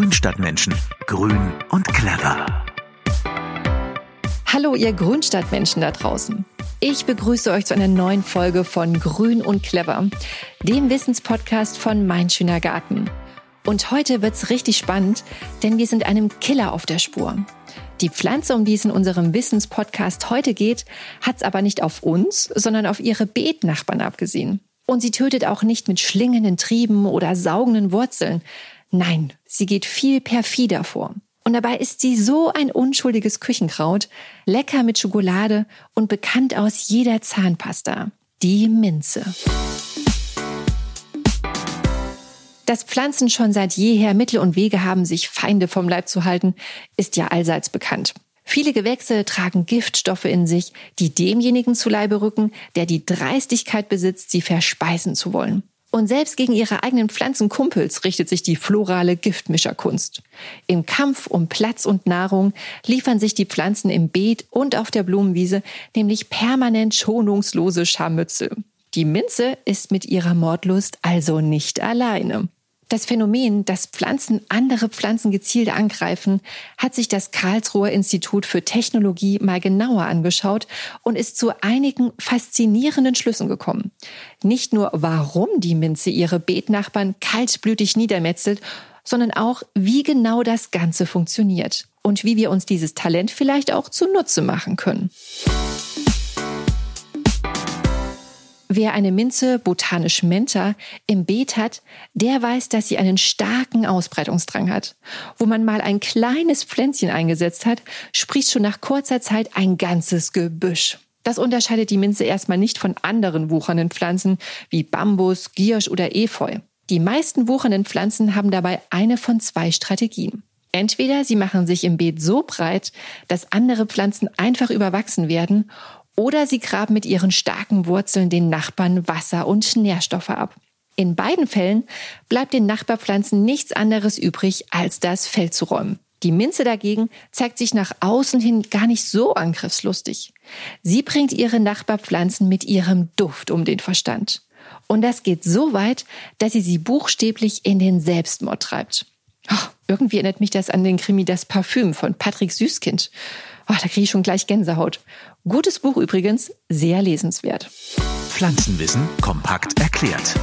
Grünstadtmenschen. Grün und clever. Hallo, ihr Grünstadtmenschen da draußen. Ich begrüße euch zu einer neuen Folge von Grün und Clever, dem Wissenspodcast von Mein Schöner Garten. Und heute wird's richtig spannend, denn wir sind einem Killer auf der Spur. Die Pflanze, um die es in unserem Wissenspodcast heute geht, hat's aber nicht auf uns, sondern auf ihre Beetnachbarn abgesehen. Und sie tötet auch nicht mit schlingenden Trieben oder saugenden Wurzeln. Nein, sie geht viel perfider vor. Und dabei ist sie so ein unschuldiges Küchenkraut, lecker mit Schokolade und bekannt aus jeder Zahnpasta. Die Minze. Dass Pflanzen schon seit jeher Mittel und Wege haben, sich Feinde vom Leib zu halten, ist ja allseits bekannt. Viele Gewächse tragen Giftstoffe in sich, die demjenigen zu Leibe rücken, der die Dreistigkeit besitzt, sie verspeisen zu wollen. Und selbst gegen ihre eigenen Pflanzenkumpels richtet sich die florale Giftmischerkunst. Im Kampf um Platz und Nahrung liefern sich die Pflanzen im Beet und auf der Blumenwiese nämlich permanent schonungslose Scharmützel. Die Minze ist mit ihrer Mordlust also nicht alleine. Das Phänomen, dass Pflanzen andere Pflanzen gezielt angreifen, hat sich das Karlsruher Institut für Technologie mal genauer angeschaut und ist zu einigen faszinierenden Schlüssen gekommen. Nicht nur, warum die Minze ihre Beetnachbarn kaltblütig niedermetzelt, sondern auch, wie genau das Ganze funktioniert und wie wir uns dieses Talent vielleicht auch zunutze machen können. Wer eine Minze botanisch Menta im Beet hat, der weiß, dass sie einen starken Ausbreitungsdrang hat. Wo man mal ein kleines Pflänzchen eingesetzt hat, sprießt schon nach kurzer Zeit ein ganzes Gebüsch. Das unterscheidet die Minze erstmal nicht von anderen wuchernden Pflanzen wie Bambus, Giersch oder Efeu. Die meisten wuchernden Pflanzen haben dabei eine von zwei Strategien. Entweder sie machen sich im Beet so breit, dass andere Pflanzen einfach überwachsen werden, oder sie graben mit ihren starken Wurzeln den Nachbarn Wasser und Nährstoffe ab. In beiden Fällen bleibt den Nachbarpflanzen nichts anderes übrig, als das Feld zu räumen. Die Minze dagegen zeigt sich nach außen hin gar nicht so angriffslustig. Sie bringt ihre Nachbarpflanzen mit ihrem Duft um den Verstand. Und das geht so weit, dass sie sie buchstäblich in den Selbstmord treibt. Oh, irgendwie erinnert mich das an den Krimi Das Parfüm von Patrick Süßkind. Oh, da kriege ich schon gleich Gänsehaut. Gutes Buch übrigens, sehr lesenswert. Pflanzenwissen kompakt erklärt.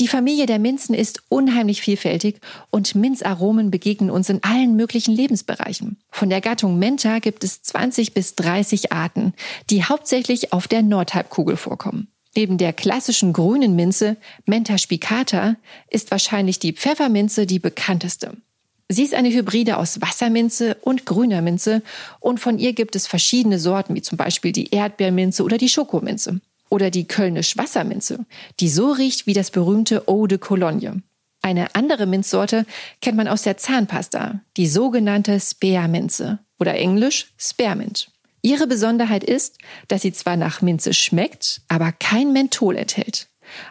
Die Familie der Minzen ist unheimlich vielfältig und Minzaromen begegnen uns in allen möglichen Lebensbereichen. Von der Gattung Menta gibt es 20 bis 30 Arten, die hauptsächlich auf der Nordhalbkugel vorkommen. Neben der klassischen grünen Minze, Menta spicata, ist wahrscheinlich die Pfefferminze die bekannteste. Sie ist eine Hybride aus Wasserminze und grüner Minze und von ihr gibt es verschiedene Sorten, wie zum Beispiel die Erdbeerminze oder die Schokominze. Oder die Kölnisch Wasserminze, die so riecht wie das berühmte Eau de Cologne. Eine andere Minzsorte kennt man aus der Zahnpasta, die sogenannte Spearminze oder englisch Spearmint. Ihre Besonderheit ist, dass sie zwar nach Minze schmeckt, aber kein Menthol enthält.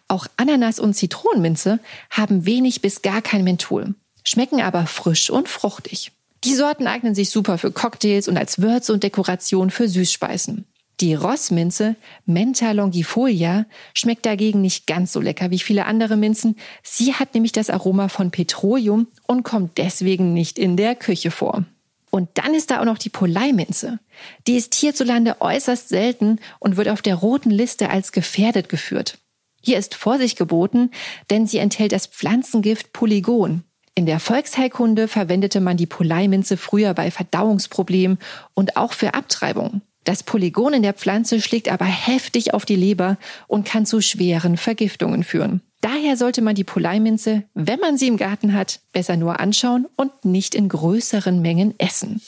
Auch Ananas und Zitronenminze haben wenig bis gar kein Menthol schmecken aber frisch und fruchtig. Die Sorten eignen sich super für Cocktails und als Würze und Dekoration für Süßspeisen. Die Rossminze, Menta longifolia, schmeckt dagegen nicht ganz so lecker wie viele andere Minzen. Sie hat nämlich das Aroma von Petroleum und kommt deswegen nicht in der Küche vor. Und dann ist da auch noch die Poleiminze. Die ist hierzulande äußerst selten und wird auf der roten Liste als gefährdet geführt. Hier ist Vorsicht geboten, denn sie enthält das Pflanzengift Polygon. In der Volksheilkunde verwendete man die Poleiminze früher bei Verdauungsproblemen und auch für Abtreibung. Das Polygon in der Pflanze schlägt aber heftig auf die Leber und kann zu schweren Vergiftungen führen. Daher sollte man die Poleiminze, wenn man sie im Garten hat, besser nur anschauen und nicht in größeren Mengen essen.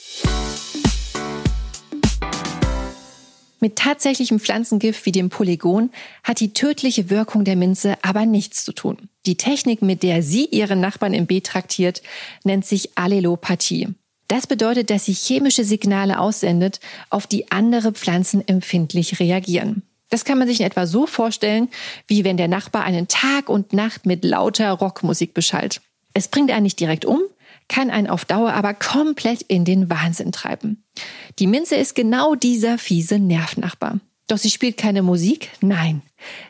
Mit tatsächlichem Pflanzengift wie dem Polygon hat die tödliche Wirkung der Minze aber nichts zu tun. Die Technik, mit der sie ihren Nachbarn im Beet traktiert, nennt sich Allelopathie. Das bedeutet, dass sie chemische Signale aussendet, auf die andere Pflanzen empfindlich reagieren. Das kann man sich in etwa so vorstellen, wie wenn der Nachbar einen Tag und Nacht mit lauter Rockmusik beschallt. Es bringt einen nicht direkt um, kann einen auf Dauer aber komplett in den Wahnsinn treiben. Die Minze ist genau dieser fiese Nervnachbar. Doch sie spielt keine Musik, nein.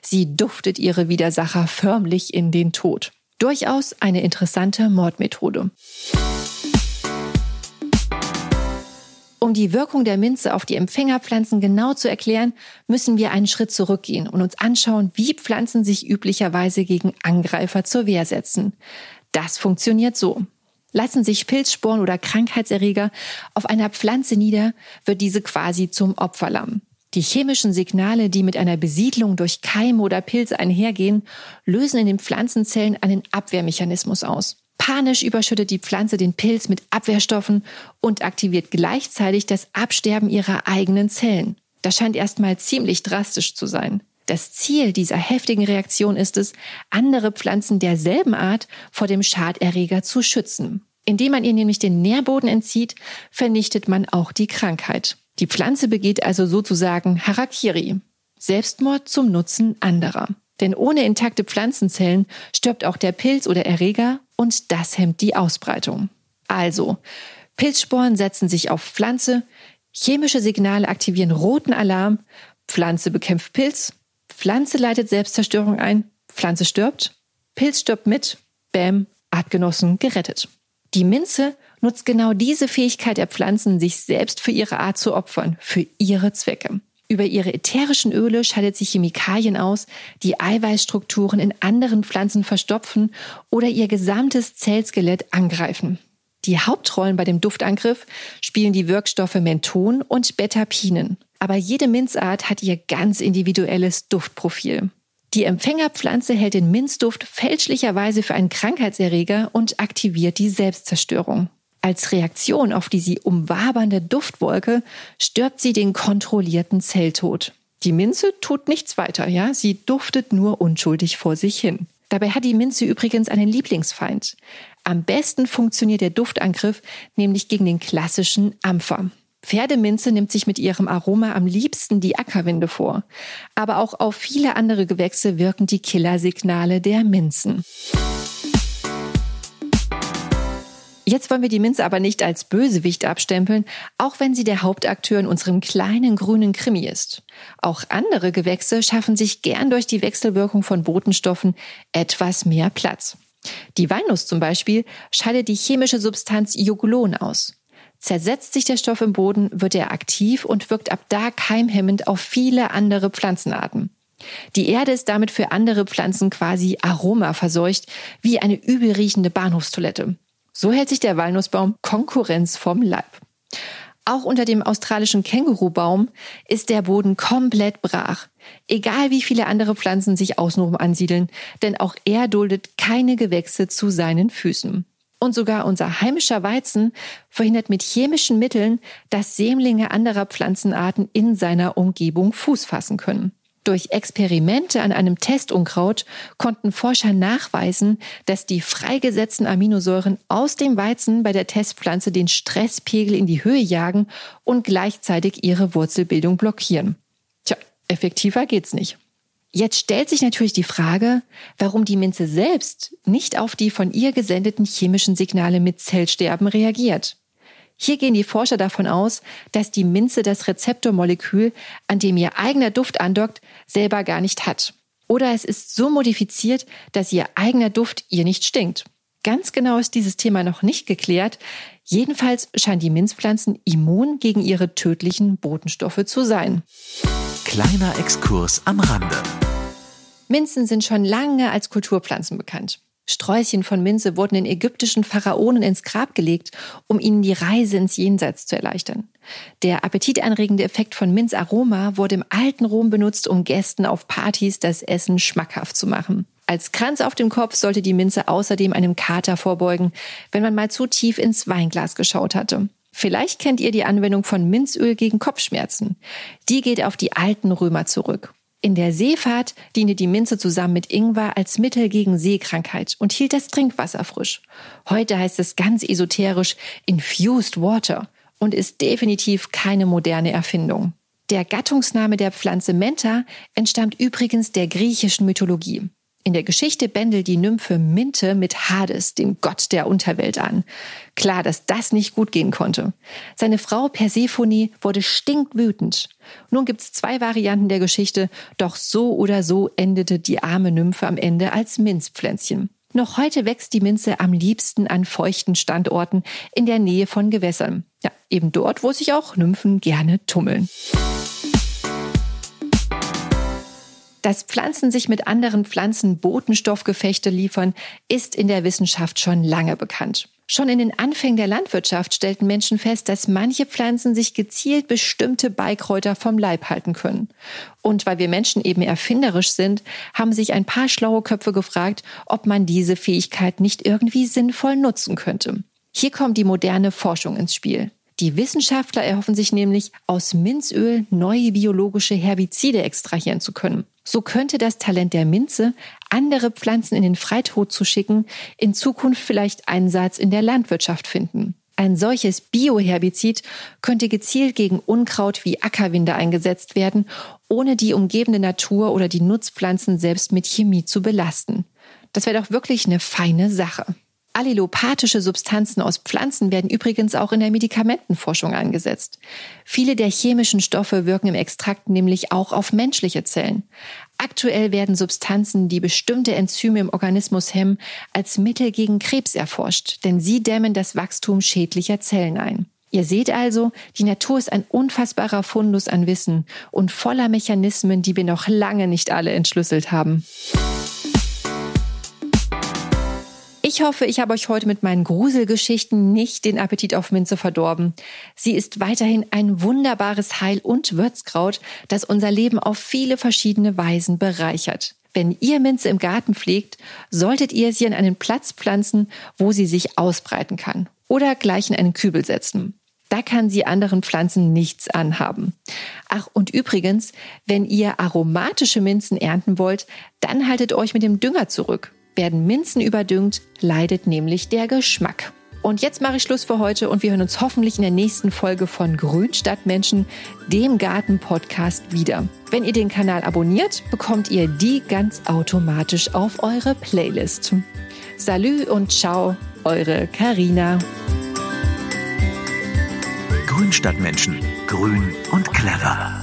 Sie duftet ihre Widersacher förmlich in den Tod. Durchaus eine interessante Mordmethode. Um die Wirkung der Minze auf die Empfängerpflanzen genau zu erklären, müssen wir einen Schritt zurückgehen und uns anschauen, wie Pflanzen sich üblicherweise gegen Angreifer zur Wehr setzen. Das funktioniert so. Lassen sich Pilzsporen oder Krankheitserreger auf einer Pflanze nieder, wird diese quasi zum Opferlamm. Die chemischen Signale, die mit einer Besiedlung durch Keime oder Pilze einhergehen, lösen in den Pflanzenzellen einen Abwehrmechanismus aus. Panisch überschüttet die Pflanze den Pilz mit Abwehrstoffen und aktiviert gleichzeitig das Absterben ihrer eigenen Zellen. Das scheint erstmal ziemlich drastisch zu sein. Das Ziel dieser heftigen Reaktion ist es, andere Pflanzen derselben Art vor dem Schaderreger zu schützen. Indem man ihr nämlich den Nährboden entzieht, vernichtet man auch die Krankheit. Die Pflanze begeht also sozusagen Harakiri, Selbstmord zum Nutzen anderer. Denn ohne intakte Pflanzenzellen stirbt auch der Pilz oder Erreger und das hemmt die Ausbreitung. Also, Pilzsporen setzen sich auf Pflanze, chemische Signale aktivieren roten Alarm, Pflanze bekämpft Pilz, Pflanze leitet Selbstzerstörung ein, Pflanze stirbt, Pilz stirbt mit, Bäm, Artgenossen gerettet. Die Minze nutzt genau diese Fähigkeit der Pflanzen, sich selbst für ihre Art zu opfern, für ihre Zwecke. Über ihre ätherischen Öle scheidet sie Chemikalien aus, die Eiweißstrukturen in anderen Pflanzen verstopfen oder ihr gesamtes Zellskelett angreifen. Die Hauptrollen bei dem Duftangriff spielen die Wirkstoffe Menthon und Betapinen. Aber jede Minzart hat ihr ganz individuelles Duftprofil. Die Empfängerpflanze hält den Minzduft fälschlicherweise für einen Krankheitserreger und aktiviert die Selbstzerstörung. Als Reaktion auf die sie umwabernde Duftwolke stirbt sie den kontrollierten Zelltod. Die Minze tut nichts weiter, ja, sie duftet nur unschuldig vor sich hin. Dabei hat die Minze übrigens einen Lieblingsfeind. Am besten funktioniert der Duftangriff nämlich gegen den klassischen Ampfer. Pferdeminze nimmt sich mit ihrem Aroma am liebsten die Ackerwinde vor. Aber auch auf viele andere Gewächse wirken die Killersignale der Minzen. Jetzt wollen wir die Minze aber nicht als Bösewicht abstempeln, auch wenn sie der Hauptakteur in unserem kleinen grünen Krimi ist. Auch andere Gewächse schaffen sich gern durch die Wechselwirkung von Botenstoffen etwas mehr Platz. Die Walnuss zum Beispiel scheidet die chemische Substanz Iogulon aus. Zersetzt sich der Stoff im Boden, wird er aktiv und wirkt ab da keimhemmend auf viele andere Pflanzenarten. Die Erde ist damit für andere Pflanzen quasi aromaverseucht, wie eine übelriechende Bahnhofstoilette. So hält sich der Walnussbaum Konkurrenz vom Leib. Auch unter dem australischen Kängurubaum ist der Boden komplett brach. Egal wie viele andere Pflanzen sich außenrum ansiedeln, denn auch er duldet keine Gewächse zu seinen Füßen. Und sogar unser heimischer Weizen verhindert mit chemischen Mitteln, dass Sämlinge anderer Pflanzenarten in seiner Umgebung Fuß fassen können. Durch Experimente an einem Testunkraut konnten Forscher nachweisen, dass die freigesetzten Aminosäuren aus dem Weizen bei der Testpflanze den Stresspegel in die Höhe jagen und gleichzeitig ihre Wurzelbildung blockieren. Tja, effektiver geht's nicht. Jetzt stellt sich natürlich die Frage, warum die Minze selbst nicht auf die von ihr gesendeten chemischen Signale mit Zellsterben reagiert. Hier gehen die Forscher davon aus, dass die Minze das Rezeptormolekül, an dem ihr eigener Duft andockt, selber gar nicht hat. Oder es ist so modifiziert, dass ihr eigener Duft ihr nicht stinkt. Ganz genau ist dieses Thema noch nicht geklärt. Jedenfalls scheinen die Minzpflanzen immun gegen ihre tödlichen Botenstoffe zu sein. Kleiner Exkurs am Rande. Minzen sind schon lange als Kulturpflanzen bekannt. Sträußchen von Minze wurden den ägyptischen Pharaonen ins Grab gelegt, um ihnen die Reise ins Jenseits zu erleichtern. Der appetitanregende Effekt von Minzaroma wurde im alten Rom benutzt, um Gästen auf Partys das Essen schmackhaft zu machen. Als Kranz auf dem Kopf sollte die Minze außerdem einem Kater vorbeugen, wenn man mal zu tief ins Weinglas geschaut hatte. Vielleicht kennt ihr die Anwendung von Minzöl gegen Kopfschmerzen. Die geht auf die alten Römer zurück. In der Seefahrt diente die Minze zusammen mit Ingwer als Mittel gegen Seekrankheit und hielt das Trinkwasser frisch. Heute heißt es ganz esoterisch Infused Water und ist definitiv keine moderne Erfindung. Der Gattungsname der Pflanze Menta entstammt übrigens der griechischen Mythologie. In der Geschichte bändelt die Nymphe Minte mit Hades, dem Gott der Unterwelt, an. Klar, dass das nicht gut gehen konnte. Seine Frau Persephone wurde stinkwütend. Nun gibt's zwei Varianten der Geschichte, doch so oder so endete die arme Nymphe am Ende als Minzpflänzchen. Noch heute wächst die Minze am liebsten an feuchten Standorten in der Nähe von Gewässern. Ja, eben dort, wo sich auch Nymphen gerne tummeln. Dass Pflanzen sich mit anderen Pflanzen Botenstoffgefechte liefern, ist in der Wissenschaft schon lange bekannt. Schon in den Anfängen der Landwirtschaft stellten Menschen fest, dass manche Pflanzen sich gezielt bestimmte Beikräuter vom Leib halten können. Und weil wir Menschen eben erfinderisch sind, haben sich ein paar schlaue Köpfe gefragt, ob man diese Fähigkeit nicht irgendwie sinnvoll nutzen könnte. Hier kommt die moderne Forschung ins Spiel. Die Wissenschaftler erhoffen sich nämlich, aus Minzöl neue biologische Herbizide extrahieren zu können. So könnte das Talent der Minze, andere Pflanzen in den Freitod zu schicken, in Zukunft vielleicht Einsatz in der Landwirtschaft finden. Ein solches Bioherbizid könnte gezielt gegen Unkraut wie Ackerwinde eingesetzt werden, ohne die umgebende Natur oder die Nutzpflanzen selbst mit Chemie zu belasten. Das wäre doch wirklich eine feine Sache. Allelopathische Substanzen aus Pflanzen werden übrigens auch in der Medikamentenforschung eingesetzt. Viele der chemischen Stoffe wirken im Extrakt nämlich auch auf menschliche Zellen. Aktuell werden Substanzen, die bestimmte Enzyme im Organismus hemmen, als Mittel gegen Krebs erforscht, denn sie dämmen das Wachstum schädlicher Zellen ein. Ihr seht also, die Natur ist ein unfassbarer Fundus an Wissen und voller Mechanismen, die wir noch lange nicht alle entschlüsselt haben. Ich hoffe, ich habe euch heute mit meinen Gruselgeschichten nicht den Appetit auf Minze verdorben. Sie ist weiterhin ein wunderbares Heil- und Würzkraut, das unser Leben auf viele verschiedene Weisen bereichert. Wenn ihr Minze im Garten pflegt, solltet ihr sie an einen Platz pflanzen, wo sie sich ausbreiten kann. Oder gleich in einen Kübel setzen. Da kann sie anderen Pflanzen nichts anhaben. Ach, und übrigens, wenn ihr aromatische Minzen ernten wollt, dann haltet euch mit dem Dünger zurück. Werden Minzen überdüngt, leidet nämlich der Geschmack. Und jetzt mache ich Schluss für heute und wir hören uns hoffentlich in der nächsten Folge von Grünstadtmenschen, dem Garten-Podcast wieder. Wenn ihr den Kanal abonniert, bekommt ihr die ganz automatisch auf eure Playlist. Salü und ciao, eure Karina. Grünstadtmenschen. Grün und clever.